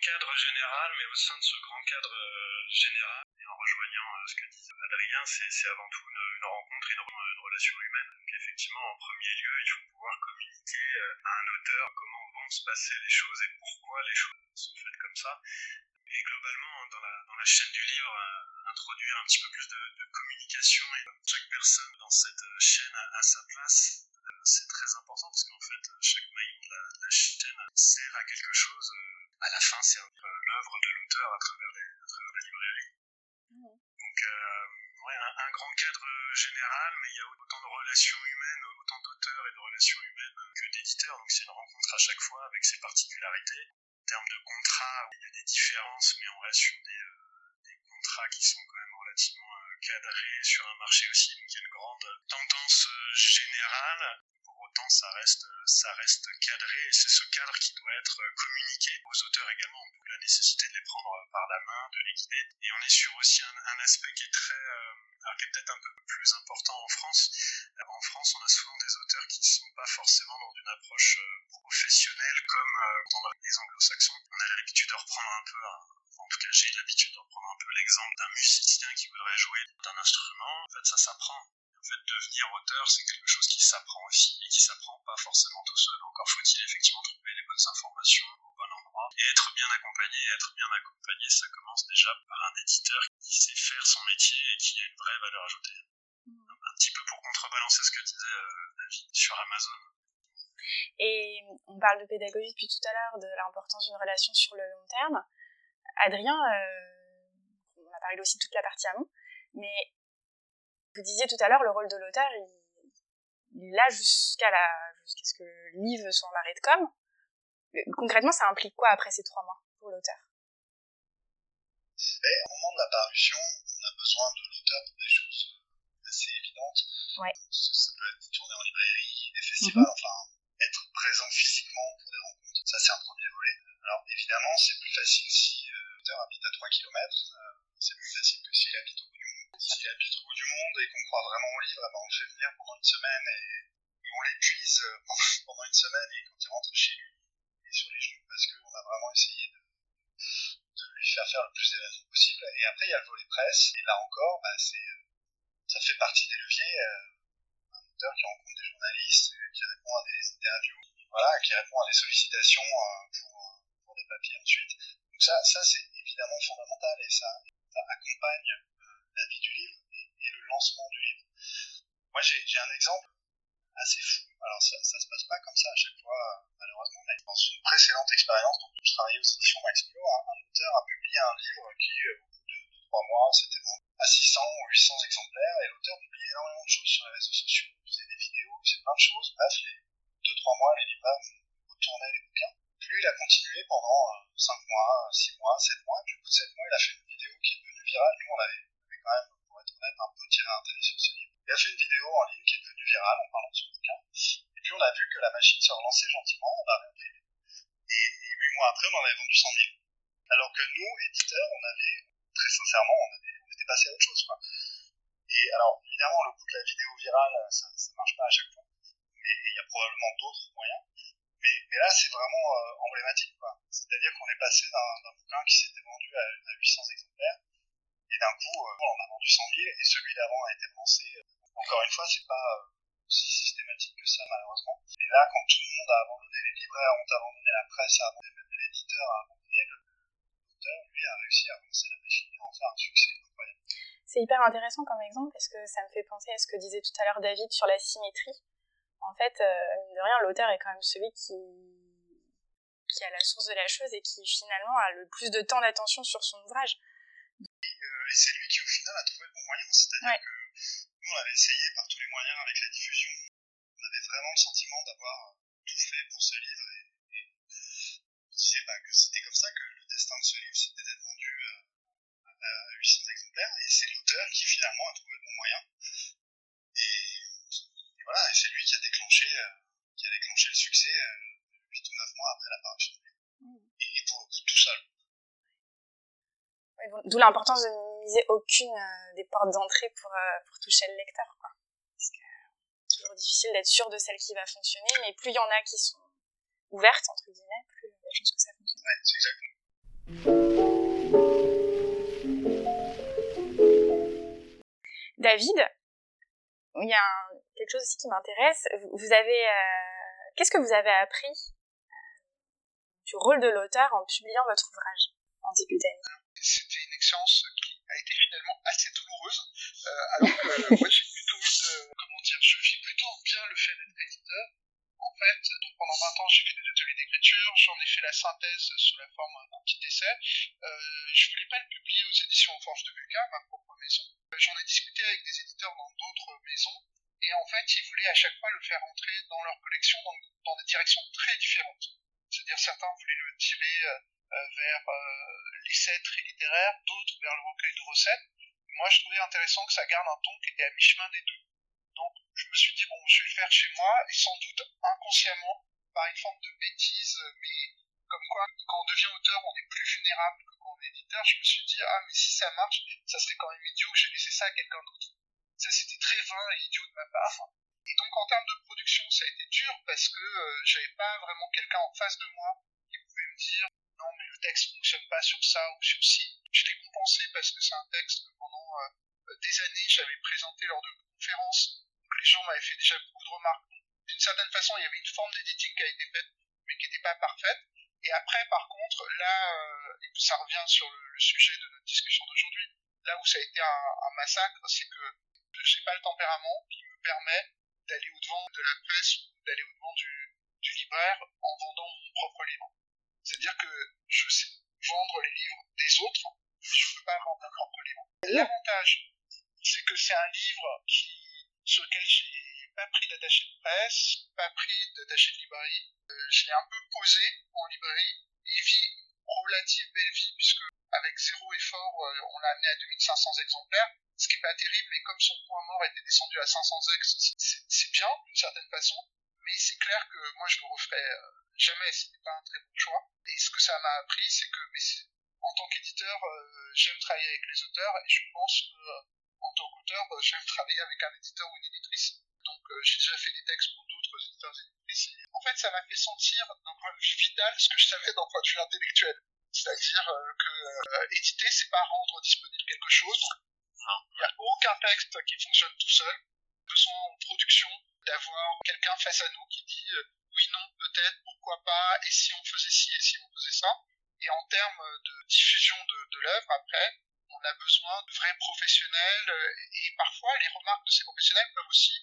Cadre général, mais au sein de ce grand cadre euh, général, et en rejoignant euh, ce que dit Adrien, c'est avant tout une, rencontre une, une, relation humaine. Donc effectivement, en premier lieu, il faut pouvoir communiquer à un auteur comment vont se passer les choses et pourquoi les choses sont faites comme ça. Et globalement, dans la, chaîne du livre, euh, introduire un petit peu plus de, communication et chaque personne dans cette chaîne a, sa place. Euh, c'est très important parce qu'en fait, chaque maillon de la, chaîne sert à quelque chose. Euh, à la fin, c'est l'œuvre de l'auteur à travers, les, à travers la librairie. Mmh. Donc, ouais, un, un, grand cadre général, mais il y a autant de relations humaines, autant d'auteurs et de relations humaines que d'éditeurs. Donc, c'est une rencontre à chaque fois avec ses particularités termes de contrat, il y a des différences, mais on reste sur des, euh, des contrats qui sont quand même relativement euh, cadrés sur un marché aussi. Donc il y a une grande tendance euh, générale. Pour ça reste, ça reste cadré et c'est ce cadre qui doit être communiqué aux auteurs également. Donc la nécessité de les prendre par la main, de les guider. Et on est sur aussi un, un aspect qui est très, alors qui est peut-être un peu plus important en France. En France, on a souvent des auteurs qui ne sont pas forcément dans une approche professionnelle comme dans les anglo-saxons. On a l'habitude de reprendre un peu, en tout cas j'ai l'habitude de reprendre un peu l'exemple d'un musicien qui voudrait jouer d'un instrument. En fait, ça s'apprend. En fait, devenir auteur, c'est quelque chose qui s'apprend aussi et qui s'apprend pas forcément tout seul. Encore faut-il effectivement trouver les bonnes informations au bon endroit et être bien accompagné. Et être bien accompagné, ça commence déjà par un éditeur qui sait faire son métier et qui a une vraie valeur ajoutée. Un petit peu pour contrebalancer ce que disait David sur Amazon. Et on parle de pédagogie depuis tout à l'heure, de l'importance d'une relation sur le long terme. Adrien, on a parlé aussi de toute la partie amont, mais vous disiez tout à l'heure, le rôle de l'auteur, il, est là jusqu'à la, jusqu'à ce que le livre soit en arrêt de com. Concrètement, ça implique quoi après ces trois mois pour l'auteur? Au moment de la parution, on a besoin de l'auteur pour des choses assez évidentes. Ouais. Ça, peut être tourner en librairie, des festivals, mhm. enfin, être présent physiquement pour des rencontres. Ça, c'est un premier volet. Alors, évidemment, c'est plus facile si euh, l'auteur habite à 3 km. Euh, c'est plus facile que s'il habite au. S'il habite au bout du monde et qu'on croit vraiment au livre, eh ben, on le fait venir pendant une semaine et, on l'épuise euh, pendant une semaine et quand il rentre chez lui, il est sur les genoux parce qu'on a vraiment essayé de, de, lui faire faire le plus d'événements possible. Et après, il y a le volet presse. Et là encore, bah, c'est, ça fait partie des leviers. un auteur qui rencontre des journalistes, qui répond à des interviews, voilà, qui répond à des sollicitations pour, pour des papiers ensuite. Donc ça, ça c'est évidemment fondamental et ça, accompagne euh, la vie du livre et, le lancement du livre. Moi, j'ai un exemple assez fou. Alors, ça, ça se passe pas comme ça à chaque fois, malheureusement, mais dans une précédente expérience, donc je travaillais aux éditions Max Pro, un, un, auteur a publié un livre qui, euh, au bout de 2-3 mois, s'était vendu à 600 ou 800 exemplaires, et l'auteur publiait énormément de choses sur les réseaux sociaux, faisait des vidéos, faisait plein de choses. Bref, les 2-3 mois, les libraires retournaient les bouquins. Lui, il a continué pendant 5 euh, mois, 6 mois, 7 mois, et puis au bout de 7 mois, il a fait une vidéo qui est devenue virale. Nous, on avait, pour être honnête, un peu tiré un télé sur ce livre. Il a fait une vidéo en ligne qui est devenue virale en parlant de son bouquin. Et puis on a vu que la machine se relançait gentiment, on a réimprimé. Et, et 8 mois après, on en avait vendu 100 000. Alors que nous, éditeurs, on avait, très sincèrement, on, avait, était passé à autre chose. Et alors, évidemment, le coût de la vidéo virale, ça, ça marche pas à chaque fois. Mais il y a probablement d'autres moyens. Mais, mais là, c'est vraiment euh, emblématique. C'est-à-dire qu'on est passé d'un bouquin qui s'était vendu à, à, 800 exemplaires, et d'un coup, euh, on a vendu 100 000, et celui d'avant a été lancé. Euh, encore une fois, c'est pas aussi systématique que ça, malheureusement. Mais là, quand tout le monde a abandonné, les libraires ont abandonné, la presse a abandonné, même l'éditeur a abandonné, l'auteur, lui, a réussi à lancer la machine et en faire un succès incroyable. C'est hyper intéressant comme exemple parce que ça me fait penser à ce que disait tout à l'heure David sur la symétrie en fait, euh, de rien, l'auteur est quand même celui qui qui a la source de la chose et qui finalement a le plus de temps d'attention sur son ouvrage. Et, c'est lui qui au final a trouvé le bon moyen, c'est-à-dire que nous on avait essayé par tous les moyens avec la diffusion, on avait vraiment le sentiment d'avoir tout fait pour ce livre et, on disait bah, que c'était comme ça que le destin de ce livre c'était d'être vendu à, à 800 exemplaires et c'est l'auteur qui finalement a trouvé le bon moyen. Et voilà, et c'est lui qui a déclenché, euh, qui a déclenché le succès euh, 8 ou 9 mois après l'apparition du livre. Mmh. Et, et, pour le coup, tout seul. D'où l'importance de aucune euh, des portes d'entrée pour, euh, pour toucher le lecteur. Quoi. Parce que c'est toujours difficile d'être sûr de celle qui va fonctionner, mais plus il y en a qui sont ouvertes, entre guillemets, plus il y a de chances que ça fonctionne. Ouais, c'est exactement. David, il y a quelque chose aussi qui m'intéresse. Vous avez, euh, qu'est-ce que vous avez appris euh, du rôle de l'auteur en publiant votre ouvrage en début d'année? C'était une expérience a été finalement assez douloureuse, euh, alors que moi j'ai plutôt, comment dire, je vis plutôt bien le fait d'être éditeur. En fait, donc pendant 20 ans, j'ai fait des ateliers d'écriture, j'en ai fait la synthèse sous la forme d'un petit essai. Euh, je voulais pas le publier aux éditions Forge de Vulcain, ma propre maison. J'en ai discuté avec des éditeurs dans d'autres maisons et en fait, ils voulaient à chaque fois le faire entrer dans leur collection dans, des directions très différentes. C'est-à-dire certains voulaient le tirer euh, euh vers euh, l'essai très littéraire, d'autres vers le recueil de recettes. Moi, je trouvais intéressant que ça garde un ton qui était à mi-chemin des deux. Donc, je me suis dit, bon, je vais le faire chez moi, et sans doute inconsciemment, par une forme de bêtise, mais comme quoi, quand on devient auteur, on est plus vulnérable que quand on est éditeur, je me suis dit, ah, mais si ça marche, ça serait quand même idiot que j'ai laissé ça à quelqu'un d'autre. Ça, c'était très vain et idiot de ma part. Et donc, en termes de production, ça a été dur parce que euh, j'avais pas vraiment quelqu'un en face de moi qui pouvait me dire le texte fonctionne pas sur ça ou sur ci. Je l'ai compensé parce que c'est un texte que pendant euh, des années j'avais présenté lors de conférences. Donc, les gens m'avaient fait déjà beaucoup de remarques. D'une certaine façon, il y avait une forme d'editing qui a été faite, mais qui n'était pas parfaite. Et après, par contre, là, euh, ça revient sur le, sujet de notre discussion d'aujourd'hui, là où ça a été un, massacre, c'est que j'ai pas le tempérament qui me permet d'aller au-devant de la presse ou d'aller au-devant du libraire en vendant mon propre livre. C'est-à-dire que je sais vendre les livres des autres, je peux pas vendre mon propre livre. L'avantage, c'est que c'est un livre sur lequel j'ai pas pris d'attaché de presse, pas pris d'attaché de librairie. Euh, je l'ai un peu posé en librairie il vit relative belle vie puisque avec zéro effort, euh, on l'a amené à 2500 exemplaires, ce qui est pas terrible, mais comme son point mort était descendu à 500 ex, c'est bien d'une certaine façon, mais c'est clair que moi je le referai euh, jamais, c'était pas un très bon choix. Et ce que ça m'a appris, c'est que mais en tant qu'éditeur, euh, j'aime travailler avec les auteurs et je pense que en tant qu'auteur, j'aime travailler avec un éditeur ou une éditrice. Donc j'ai déjà fait des textes pour d'autres éditeurs et éditrices. En fait, ça m'a fait sentir d'un point de vue vital ce que je savais d'un point de vue intellectuel. C'est-à-dire euh, que euh, éditer, c'est pas rendre disponible quelque chose. Il n'y a aucun texte qui fonctionne tout seul. En production d'avoir quelqu'un face à nous qui dit euh, oui, non, peut-être, pourquoi pas, et si on faisait ci, et si on faisait ça. Et en termes de diffusion de, l'œuvre, après, on a besoin de vrais professionnels, et parfois les remarques de ces professionnels peuvent aussi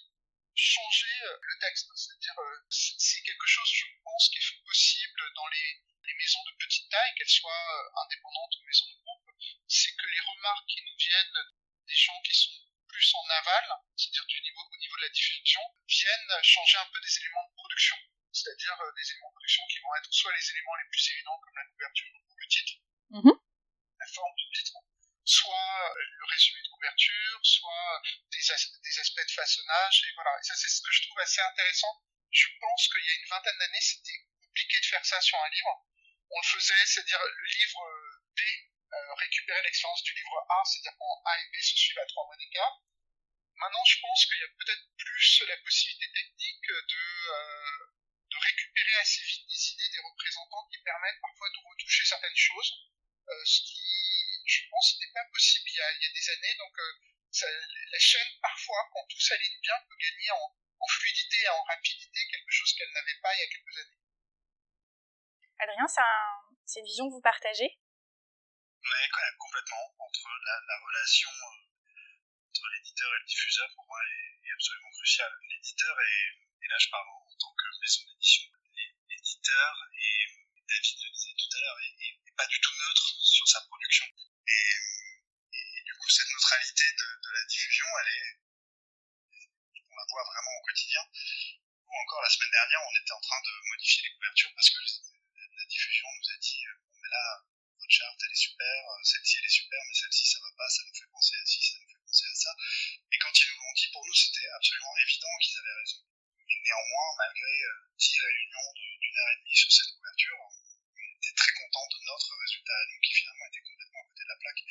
changer le texte. C'est-à-dire, c'est quelque chose, je pense, qui est possible dans les les maisons de petite taille, qu'elles soient euh, indépendantes ou maisons de groupe, c'est que les remarques qui nous viennent des gens qui sont plus en aval, c'est-à-dire du niveau, au niveau de la diffusion, viennent changer un peu des éléments de production. C'est-à-dire euh, des éléments de production qui vont être soit les éléments les plus évidents comme la couverture ou le titre, mmh. la forme du titre, soit euh, le résumé de couverture, soit des, des aspects de façonnage, et voilà. Et ça, c'est ce que je trouve assez intéressant. Je pense qu'il y a une vingtaine d'années, c'était compliqué de faire ça sur un livre on le faisait, c'est-à-dire le livre B euh, récupérait l'expérience du livre A, c'est-à-dire quand A et B se suivent à trois mois d'écart. Maintenant, je pense qu'il y a peut-être plus la possibilité technique de, euh, de récupérer assez vite des idées des représentants qui permettent parfois de retoucher certaines choses, euh, ce qui, je pense, n'était pas possible il y a, il y a des années. Donc, ça, la chaîne, parfois, quand tout s'aligne bien, peut gagner en, en fluidité et en rapidité, quelque chose qu'elle n'avait pas il y a quelques années. Adrien, c'est une vision que vous partagez? Oui, quand même, complètement. Entre la, relation euh, entre l'éditeur et le diffuseur, pour moi, est, absolument cruciale. L'éditeur, et là je parle en, tant que maison d'édition, l'éditeur, et David le disait tout à l'heure, est, pas du tout neutre sur sa production. Et, du coup, cette neutralité de, la diffusion, elle est, on la voit vraiment au quotidien. Ou encore la semaine dernière, on était en train de modifier les couvertures parce que la diffusion nous a dit euh, bon mais là votre charte elle est super, euh, celle-ci elle est super, mais celle-ci ça va pas, ça nous fait penser à ci, ça Et quand ils nous l'ont dit, pour nous c'était absolument évident qu'ils avaient raison. Mais néanmoins, malgré euh, dix réunions d'une heure et demie sur cette couverture, on était très content de notre résultat à nous qui finalement était complètement à côté de la plaque.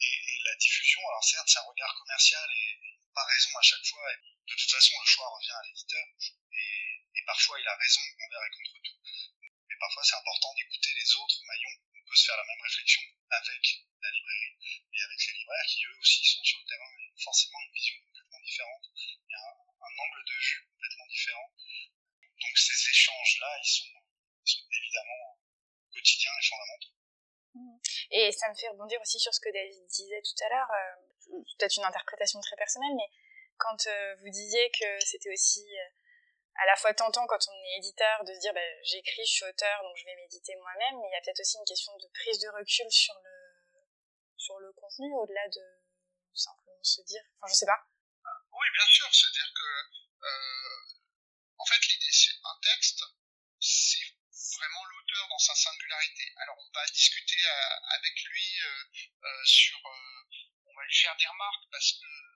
Et, la diffusion, alors certes c'est un regard commercial et, et pas raison à chaque fois, et de toute façon le choix revient à l'éditeur, et, et parfois il a raison envers et contre tout parfois c'est important d'écouter les autres maillons. On peut se faire la même réflexion avec la librairie et avec les libraires qui eux aussi sont sur le terrain et ont forcément une vision complètement différente. A un, angle de vue complètement différent. Donc ces échanges-là, ils sont, évidemment quotidiens et fondamentaux. Mmh. Et ça me fait rebondir aussi sur ce que David disait tout à l'heure, euh, peut-être une interprétation très personnelle, mais quand euh, vous disiez que c'était aussi euh, à la fois tentant quand on est éditeur de se dire bah, j'écris, je suis auteur, donc je vais m'éditer moi-même, mais il y a peut-être aussi une question de prise de recul sur le sur le contenu au-delà de simplement se dire, enfin je sais pas. Oui, bien sûr, c'est-à-dire que euh, en fait l'idée c'est un texte, c'est vraiment l'auteur dans sa singularité. Alors on va discuter avec lui euh, euh, sur, on va lui faire des remarques parce que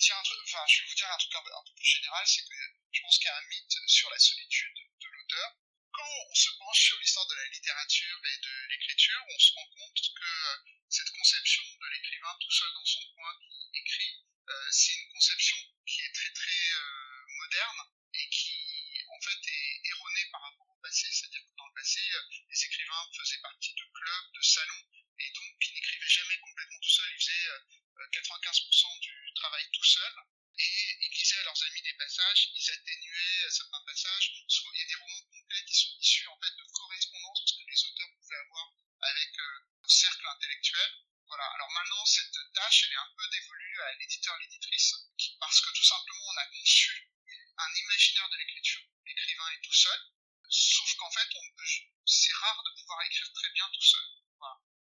dire un truc, enfin je vais vous dire un truc un peu plus général, c'est que je pense qu'il y a un mythe sur la solitude de l'auteur. Quand on se penche sur l'histoire de la littérature et de l'écriture, on se rend compte que euh, cette conception de l'écrivain tout seul dans son coin qui écrit, euh, c'est une conception qui est très très euh, moderne et qui en fait est erronée par rapport au passé. C'est-à-dire que dans le passé, les écrivains faisaient partie de clubs, de salons, et donc ils n'écrivaient jamais complètement tout seul. Ils faisaient 95% du travail tout seul et ils lisaient à leurs amis des passages, ils atténuaient certains passages. il y a des romans complets qui sont issus en fait de correspondances que les auteurs pouvaient avoir avec euh, leur cercle intellectuel. Voilà. Alors maintenant, cette tâche, elle est un peu dévolue à l'éditeur, l'éditrice, parce que tout simplement on a conçu un imaginaire de l'écriture l'écrivain est tout seul, sauf qu'en fait c'est rare de pouvoir écrire très bien tout seul.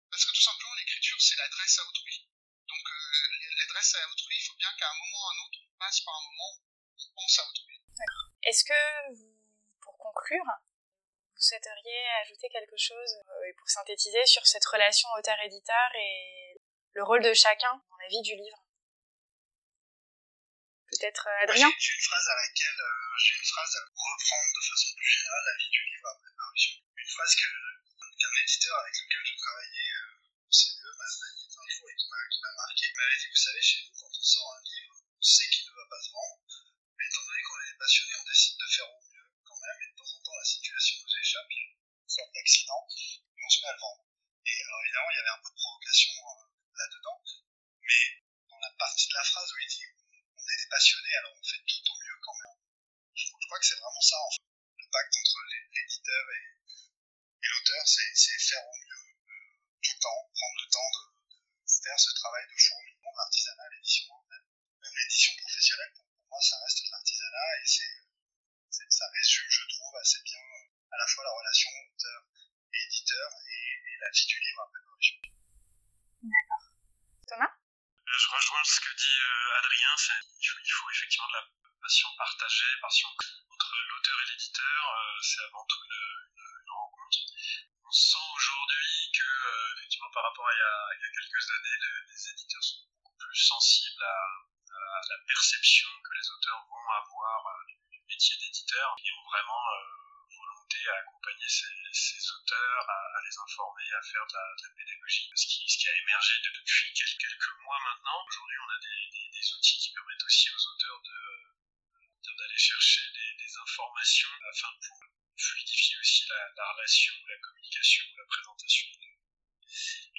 Parce que tout simplement l'écriture c'est l'adresse à autrui. Donc euh, l'adresse à autrui, il faut bien qu'à un moment ou à un autre, on passe par un moment où on pense à autrui. Est-ce que, pour conclure, vous souhaiteriez ajouter quelque chose euh, pour synthétiser sur cette relation auteur-éditeur et le rôle de chacun dans la vie du livre? Peut-être euh, Adrien? J'ai une phrase à laquelle j'ai une phrase à reprendre de façon plus générale la vie du livre après parution. Une phrase qu'un éditeur avec lequel je travaillais CDE m'a dit un jour et qui m'a marqué. Il m'avait dit, vous savez, chez nous, quand on sort un livre, on sait qu'il ne va pas se vendre, mais étant donné qu'on est des passionnés, on décide de faire au mieux quand même, et de temps en temps, la situation nous échappe, il y a une sorte d'accident, et on se met à le vendre. Et alors évidemment, il y avait un peu de provocation euh, là-dedans, mais dans la partie de la phrase où il dit, on est des passionnés, alors on fait tout au mieux quand même. Je, crois que c'est vraiment ça, en fait. Le pacte entre l'éditeur et, l'auteur, c'est faire au mieux le temps, prendre le temps de, faire ce travail de fourmillement de l'artisanat, l'édition même, même l'édition professionnelle, pour, moi, ça reste de l'artisanat et c'est, ça résume, je trouve, assez bien à la fois la relation auteur et éditeur et, la vie du livre après parution. D'accord. Thomas? Euh, Je rejoins ce que dit euh, Adrien, il faut, il faut effectivement de la passion partagée, passion entre l'auteur et l'éditeur, euh, c'est avant tout une, une, une rencontre on sent aujourd'hui que, euh, effectivement, par rapport à il y a, quelques années, les éditeurs sont beaucoup plus sensibles à, la perception que les auteurs vont avoir euh, du, métier d'éditeur et ont vraiment euh, volonté à accompagner ces, auteurs, à, les informer, à faire de la, pédagogie. Ce qui, a émergé depuis quelques, mois maintenant. Aujourd'hui, on a des, outils qui permettent aussi aux auteurs de d'aller chercher des, informations afin de pouvoir fluidifier aussi la, la, relation, la communication, la présentation de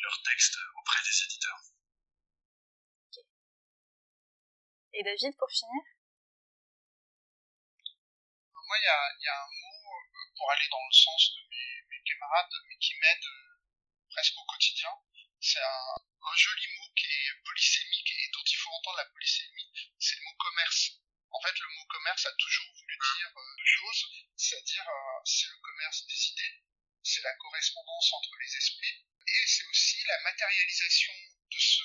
leurs textes auprès des éditeurs. Et David, pour finir? Moi, il y a, y a, un mot pour aller dans le sens de mes, mes camarades, mais qui m'aide presque au quotidien. C'est un, un joli mot qui est polysémique et dont il faut entendre la polysémie, c'est le mot commerce. En fait, le mot commerce a toujours voulu dire euh, deux choses, c'est-à-dire euh, c'est le commerce des idées, c'est la correspondance entre les esprits, et c'est aussi la matérialisation de ce,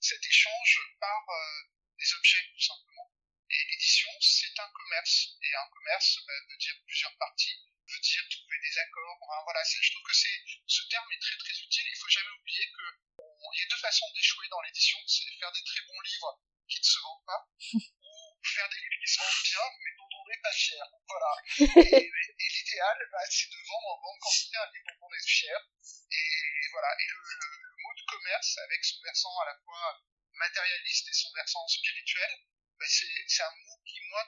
cet échange par euh, des objets, tout simplement. Et l'édition, c'est un commerce, et un commerce bah, veut dire plusieurs parties, veut dire trouver des accords. Enfin, voilà, je trouve que c'est ce terme est très très utile. Il faut jamais oublier que il y a deux façons d'échouer dans l'édition, c'est faire des très bons livres qui ne se vendent pas, faire des livres qui sont bien, mais pas fier. Voilà. et, et l'idéal, bah, c'est de vendre en grande quantité un livre on est fier. Et voilà. Et le, le, le, mot de commerce, avec son versant à la fois matérialiste et son versant spirituel, bah, c'est un mot qui, moi,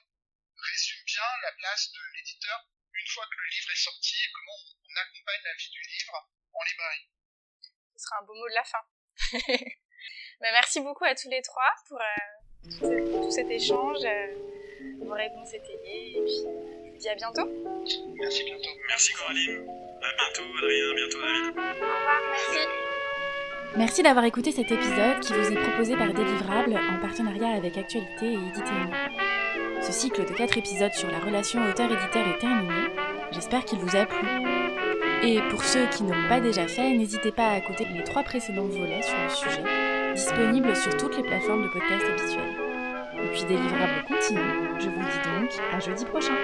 résume bien la place de l'éditeur une fois que le livre est sorti et comment on, on accompagne la vie du livre en librairie. Ce sera un beau mot de la fin. bah, merci beaucoup à tous les trois pour euh, tout cet échange, euh, vos réponses étayées, et puis je vous dis à bientôt. Merci bientôt. Merci Coraline. À bientôt Adrien, à bientôt David. Au revoir, merci. Merci d'avoir écouté cet épisode qui vous est proposé par Délivrable en partenariat avec Actualité et Éditez-nous. Ce cycle de 4 épisodes sur la relation auteur-éditeur est terminé. J'espère qu'il vous a plu. Et pour ceux qui ne l'ont pas déjà fait, n'hésitez pas à écouter les trois précédents volets sur le sujet, disponibles sur toutes les plateformes de podcast habituelles. Et puis Délivrable continue. Je vous dis donc à jeudi prochain.